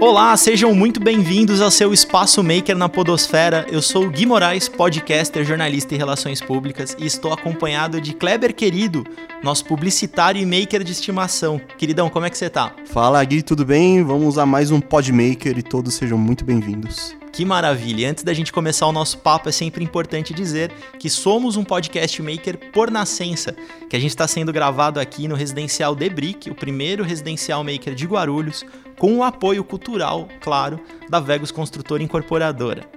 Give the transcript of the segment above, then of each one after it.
Olá, sejam muito bem-vindos ao seu Espaço Maker na Podosfera. Eu sou o Gui Moraes, podcaster, jornalista e relações públicas, e estou acompanhado de Kleber Querido, nosso publicitário e maker de estimação. Queridão, como é que você tá? Fala, Gui, tudo bem? Vamos a mais um Podmaker e todos sejam muito bem-vindos. Que maravilha! Antes da gente começar o nosso papo, é sempre importante dizer que somos um podcast maker por nascença, que a gente está sendo gravado aqui no Residencial Debrick, o primeiro residencial maker de Guarulhos, com o apoio cultural, claro, da Vegos Construtora Incorporadora.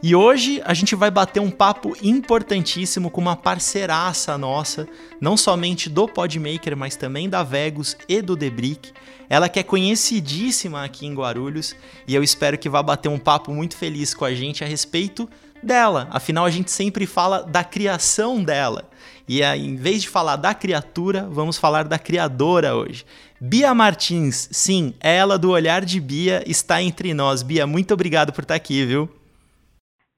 E hoje a gente vai bater um papo importantíssimo com uma parceiraça nossa, não somente do Podmaker, mas também da Vegos e do Debrick. Ela que é conhecidíssima aqui em Guarulhos e eu espero que vá bater um papo muito feliz com a gente a respeito dela. Afinal, a gente sempre fala da criação dela. E em vez de falar da criatura, vamos falar da criadora hoje. Bia Martins, sim, ela do Olhar de Bia está entre nós. Bia, muito obrigado por estar aqui, viu?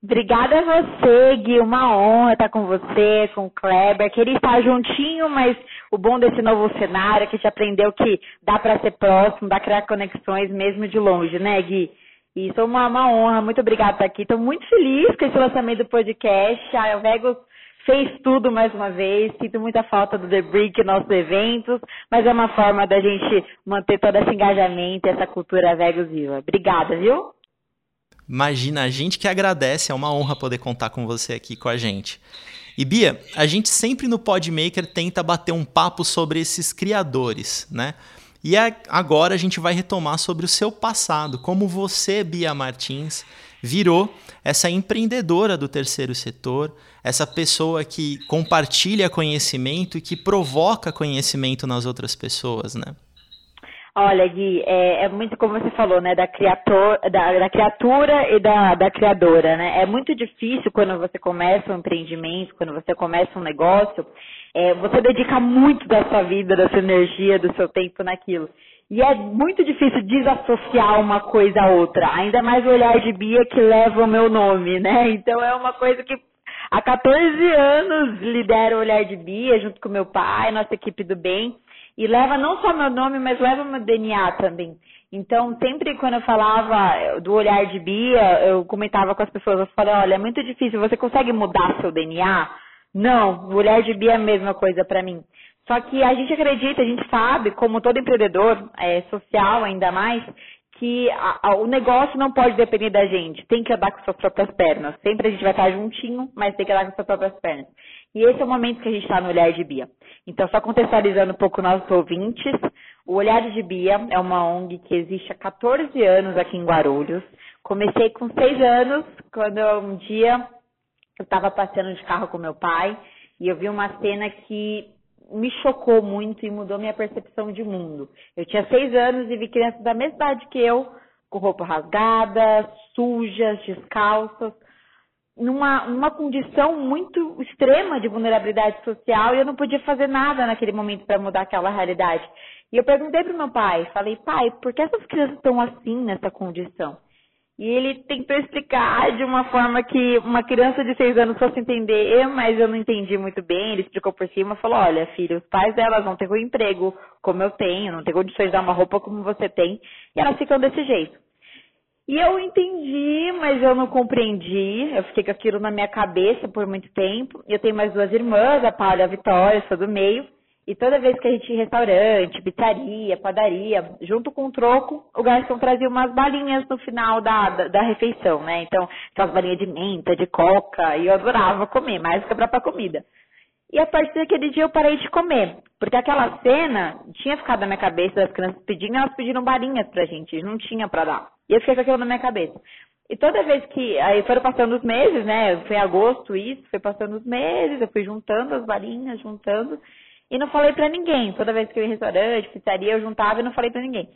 Obrigada a você, Gui. Uma honra estar com você, com o Kleber. Queria estar juntinho, mas o bom desse novo cenário é que a gente aprendeu que dá para ser próximo, dá para criar conexões mesmo de longe, né, Gui? E foi uma, uma honra. Muito obrigada por estar aqui. Estou muito feliz com esse lançamento do podcast. A Vegos fez tudo mais uma vez. Sinto muita falta do The Brick, nossos eventos, mas é uma forma da gente manter todo esse engajamento, essa cultura Vegos viva. Obrigada, viu? Imagina, a gente que agradece, é uma honra poder contar com você aqui com a gente. E Bia, a gente sempre no Podmaker tenta bater um papo sobre esses criadores, né? E agora a gente vai retomar sobre o seu passado, como você, Bia Martins, virou essa empreendedora do terceiro setor, essa pessoa que compartilha conhecimento e que provoca conhecimento nas outras pessoas, né? Olha, Gui, é, é, muito como você falou, né, da, criator, da, da criatura e da, da, criadora, né? É muito difícil quando você começa um empreendimento, quando você começa um negócio, é, você dedica muito da sua vida, da sua energia, do seu tempo naquilo. E é muito difícil desassociar uma coisa a outra, ainda mais o olhar de Bia que leva o meu nome, né? Então é uma coisa que há 14 anos lidero o olhar de Bia junto com meu pai, nossa equipe do bem. E leva não só meu nome, mas leva meu DNA também. Então, sempre quando eu falava do olhar de Bia, eu comentava com as pessoas, eu falei, olha, é muito difícil, você consegue mudar seu DNA? Não, o olhar de Bia é a mesma coisa para mim. Só que a gente acredita, a gente sabe, como todo empreendedor é, social ainda mais, que a, a, o negócio não pode depender da gente, tem que andar com suas próprias pernas. Sempre a gente vai estar juntinho, mas tem que andar com suas próprias pernas. E esse é o momento que a gente está no Olhar de Bia. Então, só contextualizando um pouco nossos ouvintes, o Olhar de Bia é uma ONG que existe há 14 anos aqui em Guarulhos. Comecei com 6 anos, quando um dia eu estava passeando de carro com meu pai e eu vi uma cena que me chocou muito e mudou minha percepção de mundo. Eu tinha seis anos e vi crianças da mesma idade que eu, com roupa rasgada, sujas, descalças, numa, numa condição muito extrema de vulnerabilidade social e eu não podia fazer nada naquele momento para mudar aquela realidade. E eu perguntei para o meu pai, falei, pai, por que essas crianças estão assim nessa condição? E ele tentou explicar de uma forma que uma criança de seis anos fosse entender, mas eu não entendi muito bem. Ele explicou por cima, falou: olha, filho, os pais delas não têm um emprego como eu tenho, não têm condições de dar uma roupa como você tem, e elas ficam desse jeito. E eu entendi, mas eu não compreendi. Eu fiquei com aquilo na minha cabeça por muito tempo. Eu tenho mais duas irmãs, a Paula e a Vitória, sou do meio. E toda vez que a gente ia em restaurante, pizzaria, padaria, junto com o troco, o garçom trazia umas balinhas no final da, da, da refeição, né? Então, aquelas balinhas de menta, de coca, e eu adorava comer, mais que pra comida. E a partir daquele dia eu parei de comer, porque aquela cena tinha ficado na minha cabeça das crianças pedindo, elas pediram balinhas pra gente, não tinha pra dar. E eu fiquei com aquilo na minha cabeça. E toda vez que. Aí foram passando os meses, né? Foi em agosto isso, foi passando os meses, eu fui juntando as balinhas, juntando. E não falei pra ninguém. Toda vez que eu ia em restaurante, pizzaria, eu juntava e não falei pra ninguém.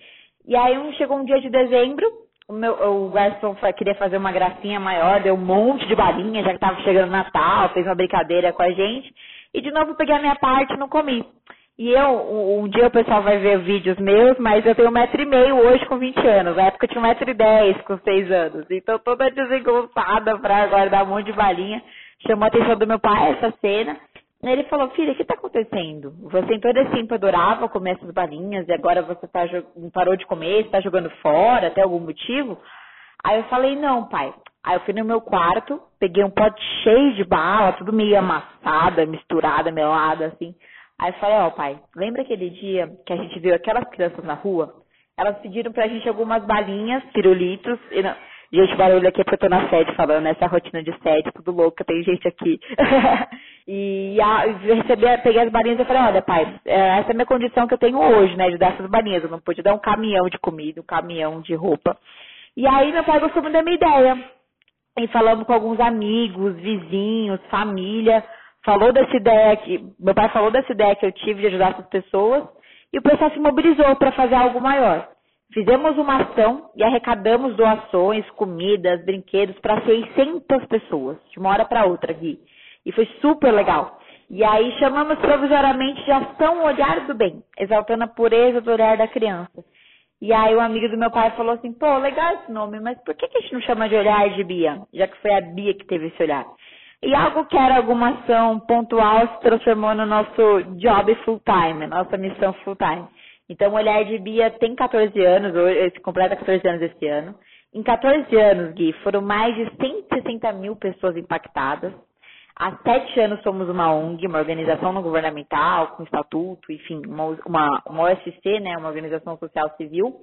E aí um, chegou um dia de dezembro, o, meu, o garçom queria fazer uma gracinha maior, deu um monte de balinha, já que tava chegando Natal, fez uma brincadeira com a gente. E de novo peguei a minha parte e não comi. E eu, um dia o pessoal vai ver vídeos meus, mas eu tenho um metro e meio hoje com 20 anos. Na época eu tinha um metro e dez com seis anos. Então toda desengonçada pra guardar um monte de balinha. Chamou a atenção do meu pai essa cena. Ele falou, filha, o que está acontecendo? Você em todo esse tempo adorava comer essas balinhas e agora você tá, parou de comer, está jogando fora, até algum motivo? Aí eu falei, não, pai. Aí eu fui no meu quarto, peguei um pote cheio de bala, tudo meio amassada, misturada, melada, assim. Aí eu falei, ó, oh, pai, lembra aquele dia que a gente viu aquelas crianças na rua? Elas pediram pra gente algumas balinhas, pirulitos, e não... Gente, barulho aqui é porque eu tô na sede falando, nessa rotina de sede, tudo louca, tem gente aqui. e a, recebi, peguei as balinhas e falei, olha, pai, é, essa é a minha condição que eu tenho hoje, né, de dar essas balinhas. Eu não pude dar um caminhão de comida, um caminhão de roupa. E aí meu pai gostou muito da minha ideia. E falamos com alguns amigos, vizinhos, família, falou dessa ideia que. Meu pai falou dessa ideia que eu tive de ajudar essas pessoas. E o pessoal se mobilizou para fazer algo maior. Fizemos uma ação e arrecadamos doações, comidas, brinquedos para 600 pessoas, de uma hora para outra, Gui. E foi super legal. E aí chamamos provisoriamente de ação Olhar do Bem, exaltando a pureza do olhar da criança. E aí o amigo do meu pai falou assim, pô, legal esse nome, mas por que, que a gente não chama de olhar de Bia? Já que foi a Bia que teve esse olhar. E algo que era alguma ação pontual se transformou no nosso job full time, nossa missão full time. Então, o Olhar de Bia tem 14 anos, hoje, completa 14 anos esse ano. Em 14 anos, Gui, foram mais de 160 mil pessoas impactadas. Há sete anos somos uma ONG, uma organização não governamental, com estatuto, enfim, uma, uma, uma OSC, né, uma organização social civil.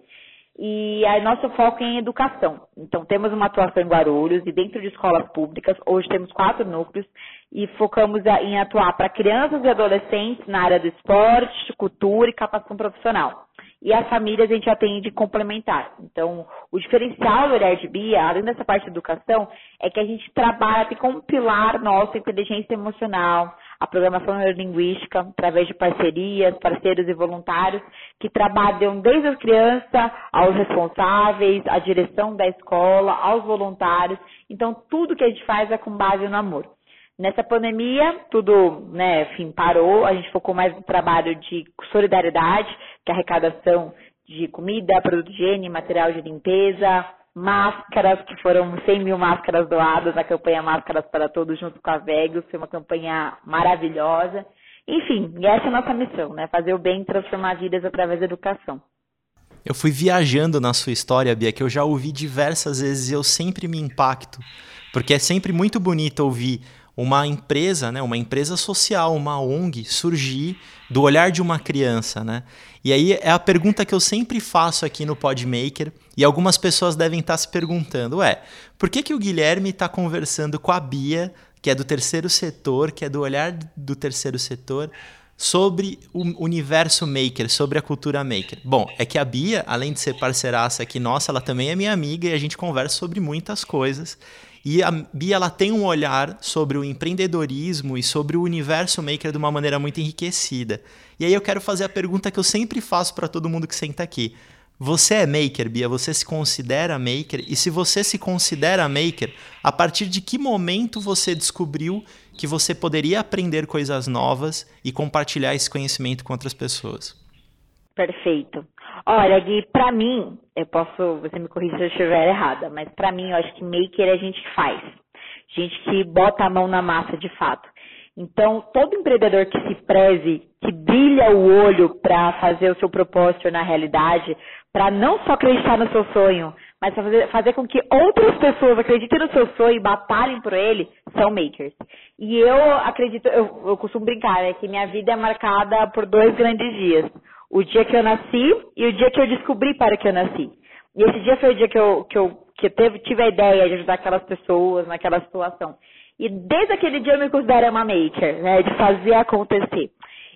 E aí nosso foco é em educação. Então temos uma atuação em Guarulhos e dentro de escolas públicas, hoje temos quatro núcleos e focamos em atuar para crianças e adolescentes na área do esporte, cultura e capacitação profissional. E as famílias a gente atende complementar. Então, o diferencial do Olhar de Bia, além dessa parte de educação, é que a gente trabalha com um pilar nosso inteligência emocional, a programação neurolinguística, através de parcerias, parceiros e voluntários, que trabalham desde a criança aos responsáveis, à direção da escola, aos voluntários. Então, tudo que a gente faz é com base no amor. Nessa pandemia, tudo, né, enfim, parou. A gente focou mais no trabalho de solidariedade, que é arrecadação de comida, produto de higiene, material de limpeza, máscaras, que foram 100 mil máscaras doadas na campanha Máscaras para Todos junto com a Vegas, foi uma campanha maravilhosa. Enfim, essa é a nossa missão, né? Fazer o bem e transformar vidas através da educação. Eu fui viajando na sua história, Bia, que eu já ouvi diversas vezes e eu sempre me impacto, porque é sempre muito bonito ouvir uma empresa, né, uma empresa social, uma ONG surgir do olhar de uma criança, né? E aí é a pergunta que eu sempre faço aqui no Podmaker, e algumas pessoas devem estar se perguntando, ué, por que, que o Guilherme está conversando com a Bia, que é do terceiro setor, que é do olhar do terceiro setor, sobre o universo maker, sobre a cultura maker? Bom, é que a Bia, além de ser parceiraça aqui nossa, ela também é minha amiga e a gente conversa sobre muitas coisas. E a Bia ela tem um olhar sobre o empreendedorismo e sobre o universo maker de uma maneira muito enriquecida. E aí eu quero fazer a pergunta que eu sempre faço para todo mundo que senta aqui. Você é maker, Bia? Você se considera maker? E se você se considera maker, a partir de que momento você descobriu que você poderia aprender coisas novas e compartilhar esse conhecimento com outras pessoas? Perfeito. Olha, Gui, pra mim, eu posso, você me corrija se eu estiver errada, mas pra mim eu acho que maker é a gente que faz. Gente que bota a mão na massa de fato. Então, todo empreendedor que se preze, que brilha o olho para fazer o seu propósito na realidade, para não só acreditar no seu sonho, mas fazer, fazer com que outras pessoas acreditem no seu sonho e batalhem por ele, são makers. E eu acredito, eu, eu costumo brincar, é que minha vida é marcada por dois grandes dias o dia que eu nasci e o dia que eu descobri para que eu nasci. E esse dia foi o dia que eu, que eu, que teve, tive a ideia de ajudar aquelas pessoas naquela situação. E desde aquele dia eu me considero uma maker, né, de fazer acontecer.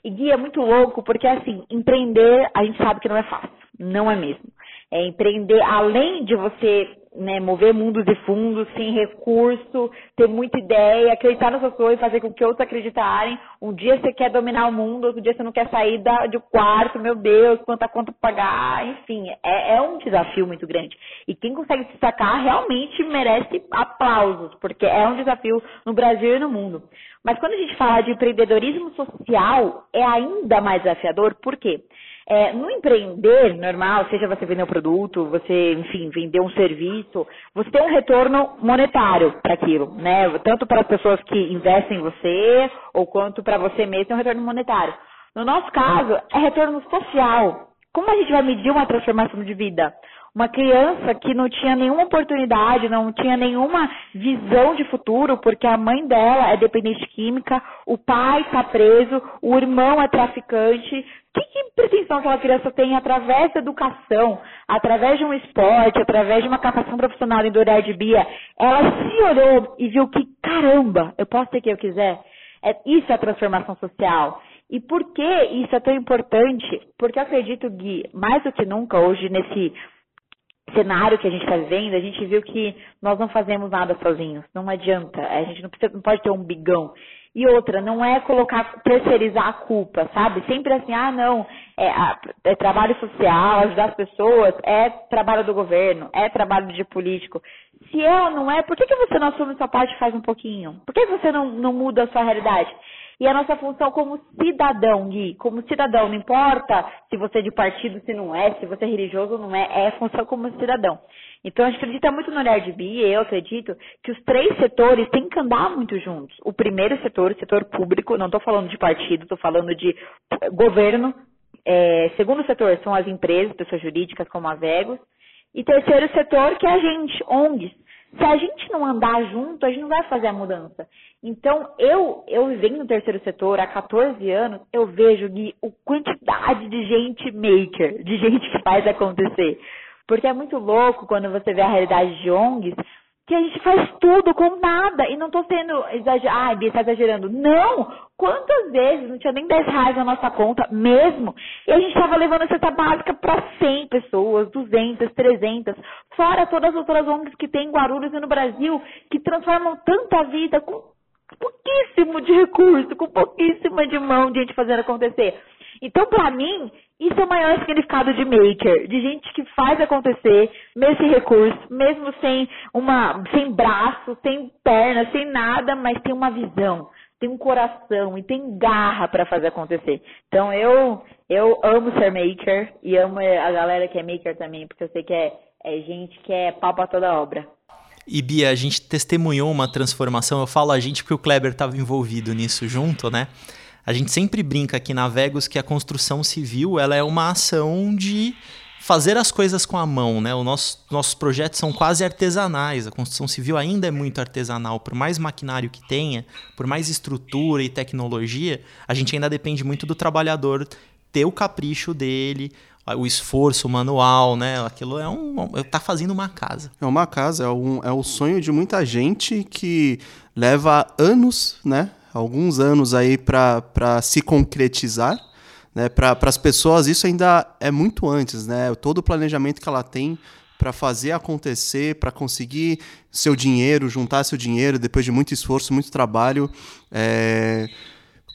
E Gui é muito louco porque, assim, empreender a gente sabe que não é fácil. Não é mesmo. É empreender, além de você né, mover mundos e fundos, sem recurso, ter muita ideia, acreditar nas suas coisas, fazer com que outros acreditarem. Um dia você quer dominar o mundo, outro dia você não quer sair da, do quarto, meu Deus, quanta conta pagar, enfim, é, é um desafio muito grande. E quem consegue se destacar realmente merece aplausos, porque é um desafio no Brasil e no mundo. Mas quando a gente fala de empreendedorismo social, é ainda mais desafiador, por quê? É, no empreender normal, seja você vender um produto, você, enfim, vender um serviço, você tem um retorno monetário para aquilo, né? Tanto para as pessoas que investem em você, ou quanto para você mesmo tem um retorno monetário. No nosso caso, é retorno social. Como a gente vai medir uma transformação de vida? Uma criança que não tinha nenhuma oportunidade, não tinha nenhuma visão de futuro, porque a mãe dela é dependente química, o pai está preso, o irmão é traficante. Que, que pretensão aquela criança tem através da educação, através de um esporte, através de uma capacitação profissional em olhar de Bia? Ela se olhou e viu que, caramba, eu posso ter o que eu quiser. É, isso é a transformação social. E por que isso é tão importante? Porque eu acredito, Gui, mais do que nunca hoje nesse cenário que a gente está vivendo, a gente viu que nós não fazemos nada sozinhos. Não adianta. A gente não, precisa, não pode ter um bigão. E outra, não é colocar, terceirizar a culpa, sabe? Sempre assim, ah, não, é, é, trabalho social, ajudar as pessoas, é trabalho do governo, é trabalho de político. Se é ou não é, por que, que você não assume sua parte e faz um pouquinho? Por que você não, não muda a sua realidade? E a nossa função como cidadão, Gui, como cidadão, não importa se você é de partido, se não é, se você é religioso ou não é, é a função como cidadão. Então a gente acredita muito no olhar de Bi, eu acredito que os três setores têm que andar muito juntos. O primeiro setor, o setor público, não estou falando de partido, estou falando de governo. É, segundo setor são as empresas, pessoas jurídicas como a Vegos. E terceiro setor, que é a gente, ONGs. Se a gente não andar junto, a gente não vai fazer a mudança. Então, eu, eu vivendo no terceiro setor há 14 anos, eu vejo, Gui, a quantidade de gente maker, de gente que faz acontecer. Porque é muito louco quando você vê a realidade de ONGs, que a gente faz tudo com nada. E não estou sendo exagerado, ah, Bia, está exagerando. Não! Quantas vezes não tinha nem 10 reais na nossa conta mesmo? E a gente estava levando cesta básica para 100 pessoas, 200, 300. Fora todas as outras ONGs que tem em Guarulhos e no Brasil, que transformam tanta vida com pouquíssimo de recurso, com pouquíssima de mão de gente fazendo acontecer. Então, para mim, isso é o maior significado de maker, de gente que faz acontecer, mesmo sem recurso, mesmo sem uma, sem braço, sem perna, sem nada, mas tem uma visão, tem um coração e tem garra para fazer acontecer. Então eu eu amo ser maker e amo a galera que é maker também, porque eu sei que é, é gente que é pau pra toda obra. E Bia, a gente testemunhou uma transformação, eu falo a gente porque o Kleber estava envolvido nisso junto, né? A gente sempre brinca aqui na Vegos que a construção civil ela é uma ação de fazer as coisas com a mão, né? Os nosso, nossos projetos são quase artesanais. A construção civil ainda é muito artesanal. Por mais maquinário que tenha, por mais estrutura e tecnologia, a gente ainda depende muito do trabalhador ter o capricho dele, o esforço manual, né? Aquilo é um. tá fazendo uma casa. É uma casa, é, um, é o sonho de muita gente que leva anos, né? Alguns anos aí para se concretizar. Né? Para as pessoas, isso ainda é muito antes. Né? Todo o planejamento que ela tem para fazer acontecer, para conseguir seu dinheiro, juntar seu dinheiro depois de muito esforço, muito trabalho, é,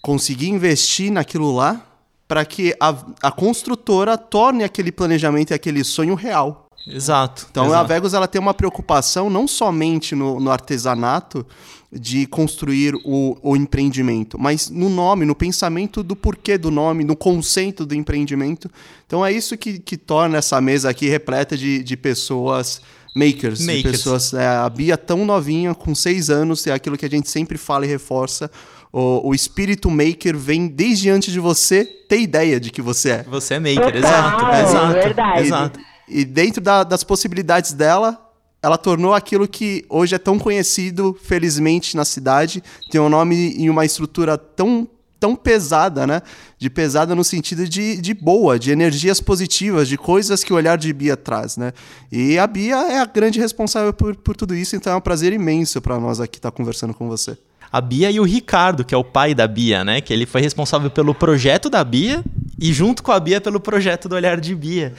conseguir investir naquilo lá para que a, a construtora torne aquele planejamento e aquele sonho real. Exato. Então exato. a Vegas ela tem uma preocupação não somente no, no artesanato, de construir o, o, empreendimento, mas no nome, no pensamento do porquê do nome, no conceito do empreendimento. Então é isso que, que torna essa mesa aqui repleta de, de pessoas makers, makers. de pessoas. É, a Bia tão novinha, com seis anos, é aquilo que a gente sempre fala e reforça. O, o espírito maker vem desde antes de você ter ideia de que você é. Você é maker, exato. exato, verdade. exato. E, e dentro da, das possibilidades dela, ela tornou aquilo que hoje é tão conhecido, felizmente, na cidade. Tem um nome e uma estrutura tão, tão pesada, né? De pesada no sentido de, de boa, de energias positivas, de coisas que o olhar de Bia traz, né? E a Bia é a grande responsável por, por tudo isso, então é um prazer imenso para nós aqui estar conversando com você. A Bia e o Ricardo, que é o pai da Bia, né? Que ele foi responsável pelo projeto da Bia e junto com a Bia pelo projeto do Olhar de Bia.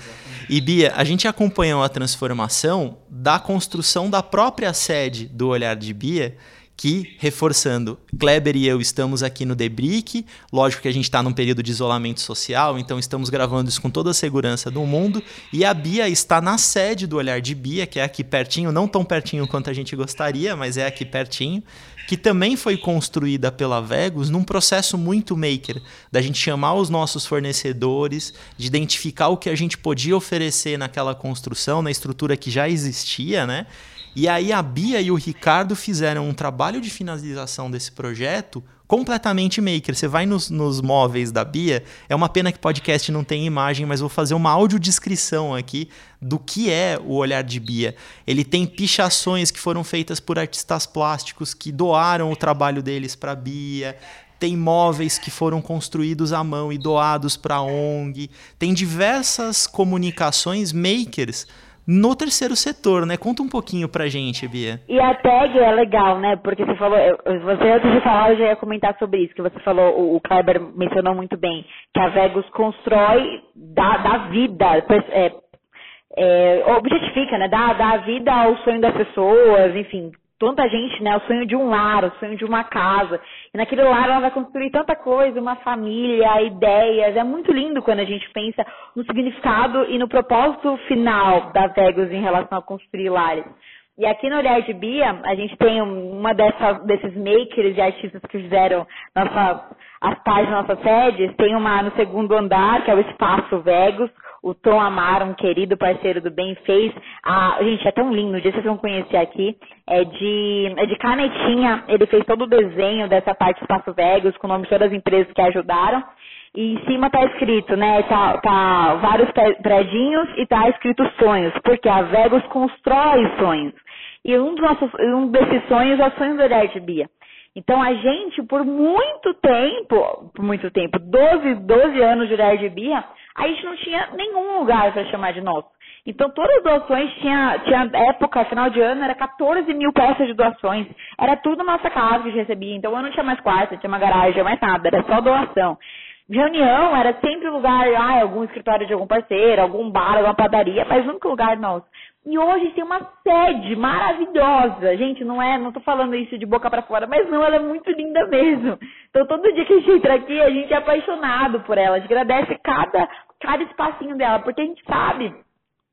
E Bia, a gente acompanhou a transformação da construção da própria sede do Olhar de Bia, que, reforçando, Kleber e eu estamos aqui no Debrick. Lógico que a gente está num período de isolamento social, então estamos gravando isso com toda a segurança do mundo. E a Bia está na sede do Olhar de Bia, que é aqui pertinho, não tão pertinho quanto a gente gostaria, mas é aqui pertinho que também foi construída pela Vegus num processo muito maker, da gente chamar os nossos fornecedores, de identificar o que a gente podia oferecer naquela construção, na estrutura que já existia, né? E aí a Bia e o Ricardo fizeram um trabalho de finalização desse projeto completamente maker. Você vai nos, nos móveis da Bia, é uma pena que podcast não tem imagem, mas vou fazer uma audiodescrição aqui do que é o olhar de Bia. Ele tem pichações que foram feitas por artistas plásticos que doaram o trabalho deles para a Bia tem móveis que foram construídos à mão e doados para a ONG, tem diversas comunicações makers no terceiro setor, né? Conta um pouquinho pra gente, Bia. E a tag é legal, né? Porque você falou, você antes de falar, eu já ia comentar sobre isso, que você falou, o Kleber mencionou muito bem, que a Vegas constrói da, da vida, é, é, objetifica, né? Dá, dá vida ao sonho das pessoas, enfim, tanta gente, né? O sonho de um lar, o sonho de uma casa. E naquele lar ela vai construir tanta coisa, uma família, ideias. É muito lindo quando a gente pensa no significado e no propósito final da Vegas em relação a construir lares. E aqui no Olhar de Bia, a gente tem uma dessas, desses makers e artistas que fizeram nossa, as páginas da nossa sede. Tem uma no segundo andar, que é o Espaço Vegas, o Tom Amaro, um querido parceiro do Bem, fez. A, gente, é tão lindo, dia vocês vão conhecer aqui. É de, é de canetinha, ele fez todo o desenho dessa parte Espaço Vegas, com o nome de todas as empresas que ajudaram. E em cima tá escrito, né? Tá, tá vários predinhos e tá escrito sonhos, porque a Vegas constrói sonhos. E um, dos nossos, um desses sonhos é o sonho do Olhar de Bia. Então a gente, por muito tempo, por muito tempo, 12, 12 anos de Olhar de Bia, a gente não tinha nenhum lugar para chamar de nosso. Então, todas as doações tinha, tinha época, final de ano, era 14 mil peças de doações. Era tudo nossa casa que a gente recebia. Então, eu não tinha mais quarto, tinha uma garagem, mais nada, era só doação. Reunião era sempre lugar, ah, algum escritório de algum parceiro, algum bar, alguma padaria, mas nunca lugar nosso. E hoje tem uma sede maravilhosa. Gente, não é, não tô falando isso de boca para fora, mas não, ela é muito linda mesmo. Então todo dia que a gente entra aqui, a gente é apaixonado por ela. A gente agradece cada, cada espacinho dela, porque a gente sabe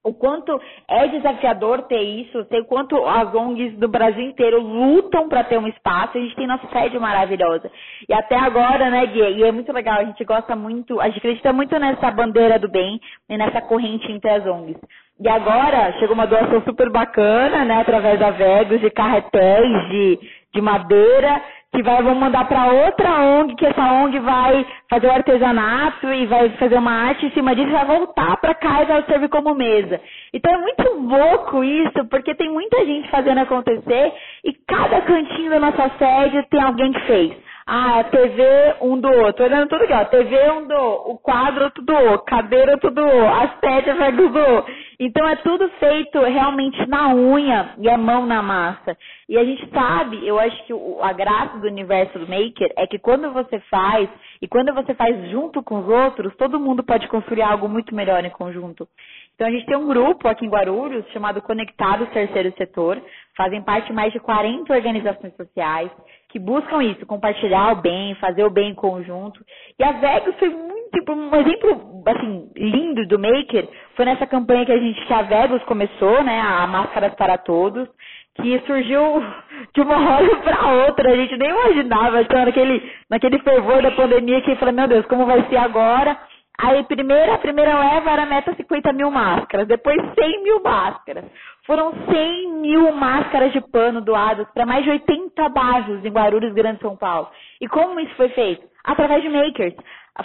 o quanto é desafiador ter isso, sei o quanto as ONGs do Brasil inteiro lutam para ter um espaço, a gente tem nossa sede maravilhosa. E até agora, né, Gui, e é muito legal, a gente gosta muito, a gente acredita muito nessa bandeira do bem e nessa corrente entre as ONGs. E agora chegou uma doação super bacana, né, através da Vegas, de carretéis, de, de madeira, que vai, vamos mandar para outra ONG, que essa ONG vai fazer o artesanato e vai fazer uma arte em cima disso e vai voltar para cá e vai servir como mesa. Então é muito louco isso, porque tem muita gente fazendo acontecer e cada cantinho da nossa sede tem alguém que fez. Ah, TV um do outro. Olhando tudo aqui, ó. TV um do o quadro outro do cadeira outro do as pedras do do Então é tudo feito realmente na unha e a mão na massa. E a gente sabe, eu acho que a graça do universo do maker é que quando você faz e quando você faz junto com os outros, todo mundo pode construir algo muito melhor em conjunto. Então a gente tem um grupo aqui em Guarulhos chamado Conectados Terceiro Setor, fazem parte mais de 40 organizações sociais que buscam isso, compartilhar o bem, fazer o bem em conjunto. E a Vegas foi muito, um exemplo assim lindo do Maker, foi nessa campanha que a gente que a Vegas começou, né, a Máscaras para Todos, que surgiu de uma hora para outra, a gente nem imaginava, então naquele, naquele fervor da pandemia que falou, meu Deus, como vai ser agora? Aí, primeira, a primeira leva era meta 50 mil máscaras, depois 100 mil máscaras. Foram 100 mil máscaras de pano doadas para mais de 80 bairros em Guarulhos, Grande São Paulo. E como isso foi feito? Através de makers.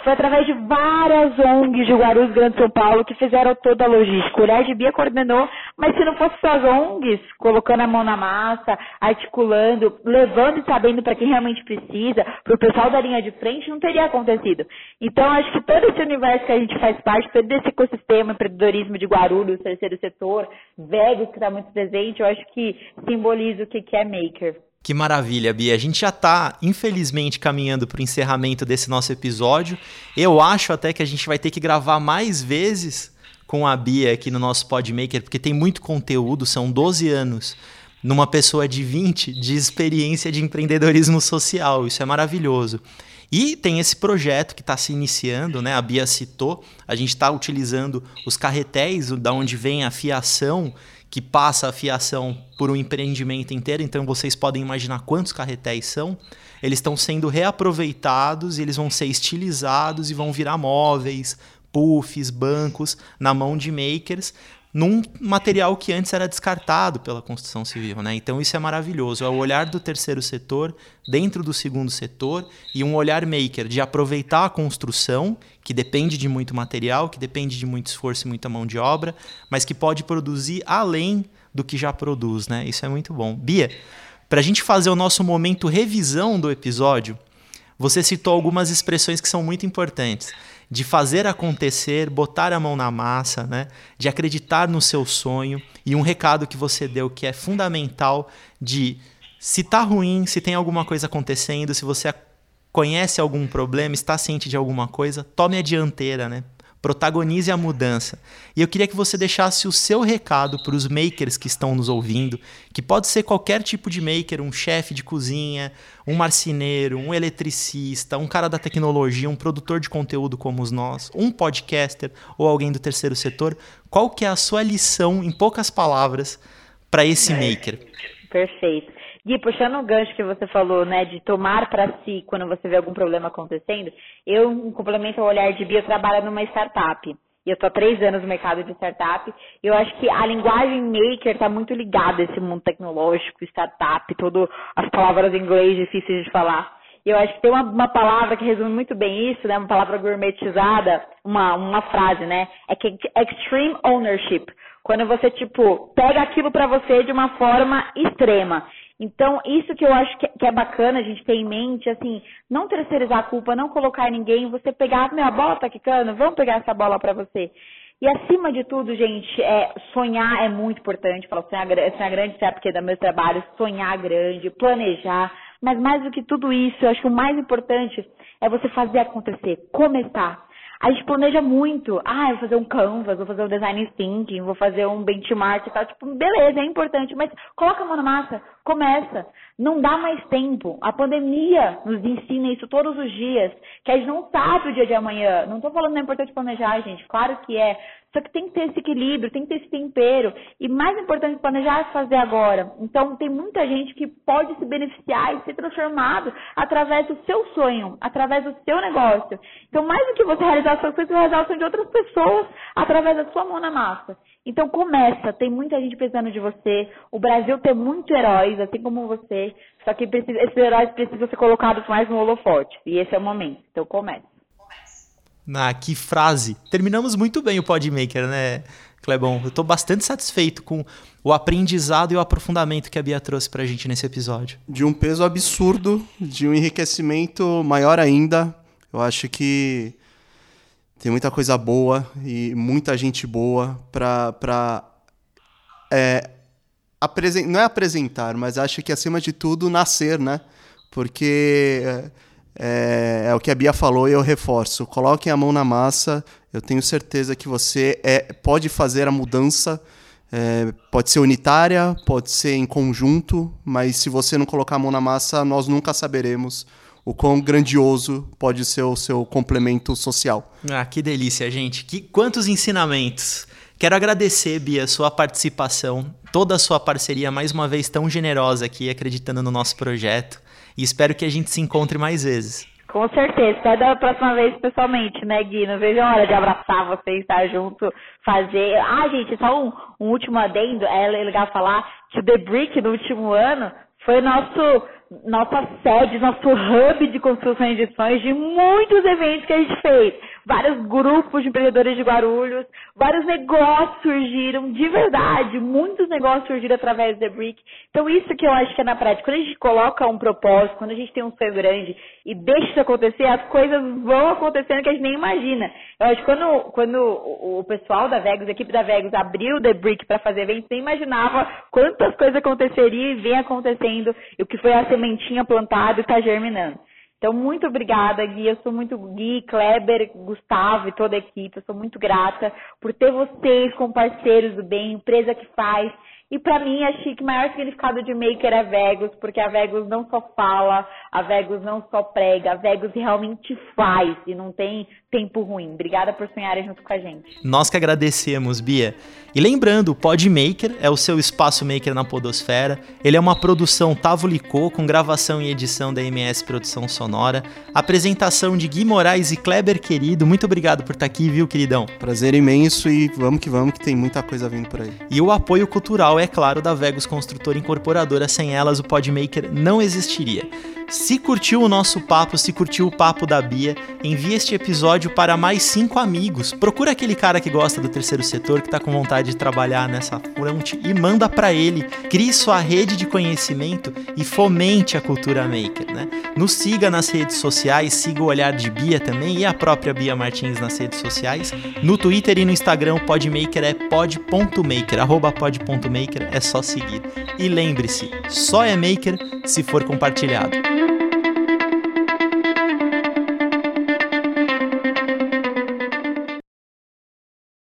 Foi através de várias ONGs de Guarulhos, Grande São Paulo, que fizeram toda a logística. O de Bia coordenou, mas se não fosse as ONGs, colocando a mão na massa, articulando, levando e sabendo para quem realmente precisa, para o pessoal da linha de frente, não teria acontecido. Então, acho que todo esse universo que a gente faz parte, todo esse ecossistema, empreendedorismo de Guarulhos, terceiro setor, velhos que está muito presente, eu acho que simboliza o que é maker. Que maravilha, Bia. A gente já está, infelizmente, caminhando para o encerramento desse nosso episódio. Eu acho até que a gente vai ter que gravar mais vezes com a Bia aqui no nosso Podmaker, porque tem muito conteúdo, são 12 anos numa pessoa de 20 de experiência de empreendedorismo social. Isso é maravilhoso. E tem esse projeto que está se iniciando, né? A Bia citou, a gente está utilizando os carretéis, da onde vem a fiação, que passa a fiação por um empreendimento inteiro. Então vocês podem imaginar quantos carretéis são. Eles estão sendo reaproveitados, eles vão ser estilizados e vão virar móveis, puffs, bancos na mão de makers num material que antes era descartado pela construção civil. Né? Então isso é maravilhoso. É o olhar do terceiro setor dentro do segundo setor e um olhar maker de aproveitar a construção, que depende de muito material, que depende de muito esforço e muita mão de obra, mas que pode produzir além do que já produz. Né? Isso é muito bom. Bia, para a gente fazer o nosso momento revisão do episódio, você citou algumas expressões que são muito importantes de fazer acontecer, botar a mão na massa, né? de acreditar no seu sonho. E um recado que você deu que é fundamental de se tá ruim, se tem alguma coisa acontecendo, se você conhece algum problema, está ciente de alguma coisa, tome a dianteira, né? Protagonize a mudança. E eu queria que você deixasse o seu recado para os makers que estão nos ouvindo, que pode ser qualquer tipo de maker, um chefe de cozinha, um marceneiro, um eletricista, um cara da tecnologia, um produtor de conteúdo como os nós, um podcaster ou alguém do terceiro setor. Qual que é a sua lição, em poucas palavras, para esse é. maker? Perfeito. Gui, puxando o gancho que você falou, né, de tomar para si quando você vê algum problema acontecendo, eu, em complemento ao olhar de Bia, eu trabalho numa startup. E eu estou há três anos no mercado de startup. E eu acho que a linguagem maker está muito ligada a esse mundo tecnológico, startup, todas as palavras em inglês difíceis de falar. E eu acho que tem uma, uma, palavra que resume muito bem isso, né? Uma palavra gourmetizada, uma, uma frase, né? É que extreme ownership. Quando você, tipo, pega aquilo para você de uma forma extrema. Então, isso que eu acho que é bacana a gente ter em mente, assim, não terceirizar a culpa, não colocar ninguém, você pegar, meu, a bola tá quicando, vamos pegar essa bola para você. E acima de tudo, gente, é, sonhar é muito importante. Falar sonhar, sonhar grande, sabe porque é do meu trabalho, sonhar grande, planejar. Mas mais do que tudo isso, eu acho que o mais importante é você fazer acontecer, começar. A gente planeja muito. Ah, eu vou fazer um canvas, vou fazer um design thinking, vou fazer um benchmark e tal. Tipo, beleza, é importante, mas coloca a mão na massa, começa. Não dá mais tempo. A pandemia nos ensina isso todos os dias, que a gente não sabe o dia de amanhã. Não estou falando que é importante planejar, gente. Claro que é. Só que tem que ter esse equilíbrio, tem que ter esse tempero. E mais importante, planejar é fazer agora. Então, tem muita gente que pode se beneficiar e ser transformado através do seu sonho, através do seu negócio. Então, mais do que você realizar suas coisas, você realizar o sonho de outras pessoas através da sua mão na massa. Então, começa. Tem muita gente precisando de você. O Brasil tem muitos heróis, assim como você. Só que esses heróis precisam ser colocados mais no holofote. E esse é o momento. Então, comece. Ah, que frase. Terminamos muito bem o Podmaker, né, Clebon? Eu estou bastante satisfeito com o aprendizado e o aprofundamento que a Bia trouxe para a gente nesse episódio. De um peso absurdo, de um enriquecimento maior ainda. Eu acho que tem muita coisa boa e muita gente boa para é, não é apresentar, mas acho que acima de tudo nascer, né? Porque é, é, o que a Bia falou e eu reforço. Coloquem a mão na massa. Eu tenho certeza que você é, pode fazer a mudança. É, pode ser unitária, pode ser em conjunto, mas se você não colocar a mão na massa, nós nunca saberemos o quão grandioso pode ser o seu complemento social. Ah, que delícia, gente. Que quantos ensinamentos. Quero agradecer, Bia, sua participação, toda a sua parceria, mais uma vez tão generosa aqui, acreditando no nosso projeto. E espero que a gente se encontre mais vezes. Com certeza. Até da próxima vez pessoalmente, né, Gui? Não vejo a hora de abraçar você, estar junto, fazer. Ah, gente, só um, um último adendo. É legal falar que o The Brick no último ano foi nosso nossa sede, nosso hub de construção de sonhos de muitos eventos que a gente fez vários grupos de empreendedores de Guarulhos, vários negócios surgiram, de verdade, muitos negócios surgiram através The Brick. Então, isso que eu acho que é na prática. Quando a gente coloca um propósito, quando a gente tem um sonho grande e deixa isso acontecer, as coisas vão acontecendo que a gente nem imagina. Eu acho que quando, quando o pessoal da Vegas, a equipe da Vegas, abriu o The Brick para fazer eventos, nem imaginava quantas coisas aconteceriam e vem acontecendo, e o que foi a sementinha plantada e está germinando. Então, muito obrigada, Gui. Eu sou muito Gui, Kleber, Gustavo e toda a equipe. Eu sou muito grata por ter vocês como parceiros do bem, empresa que faz. E para mim, acho que o maior significado de maker é Vegas, porque a Vegas não só fala, a Vegas não só prega, a Vegas realmente faz e não tem tempo ruim. Obrigada por sonharem junto com a gente. Nós que agradecemos, Bia. E lembrando, o Podmaker é o seu espaço maker na podosfera. Ele é uma produção Tavo Licô, com gravação e edição da MS Produção Sonora. Apresentação de Gui Moraes e Kleber Querido. Muito obrigado por estar aqui, viu, queridão? Prazer imenso e vamos que vamos, que tem muita coisa vindo por aí. E o apoio cultural, é claro, da Vegos Construtora Incorporadora. Sem elas, o Podmaker não existiria. Se curtiu o nosso papo, se curtiu o papo da Bia, envie este episódio para mais cinco amigos. Procura aquele cara que gosta do terceiro setor, que está com vontade de trabalhar nessa frente e manda para ele. Crie sua rede de conhecimento e fomente a cultura maker, né? Nos siga nas redes sociais, siga o Olhar de Bia também e a própria Bia Martins nas redes sociais. No Twitter e no Instagram, Podmaker é pod.maker, arroba pod.maker, é só seguir. E lembre-se, só é maker se for compartilhado.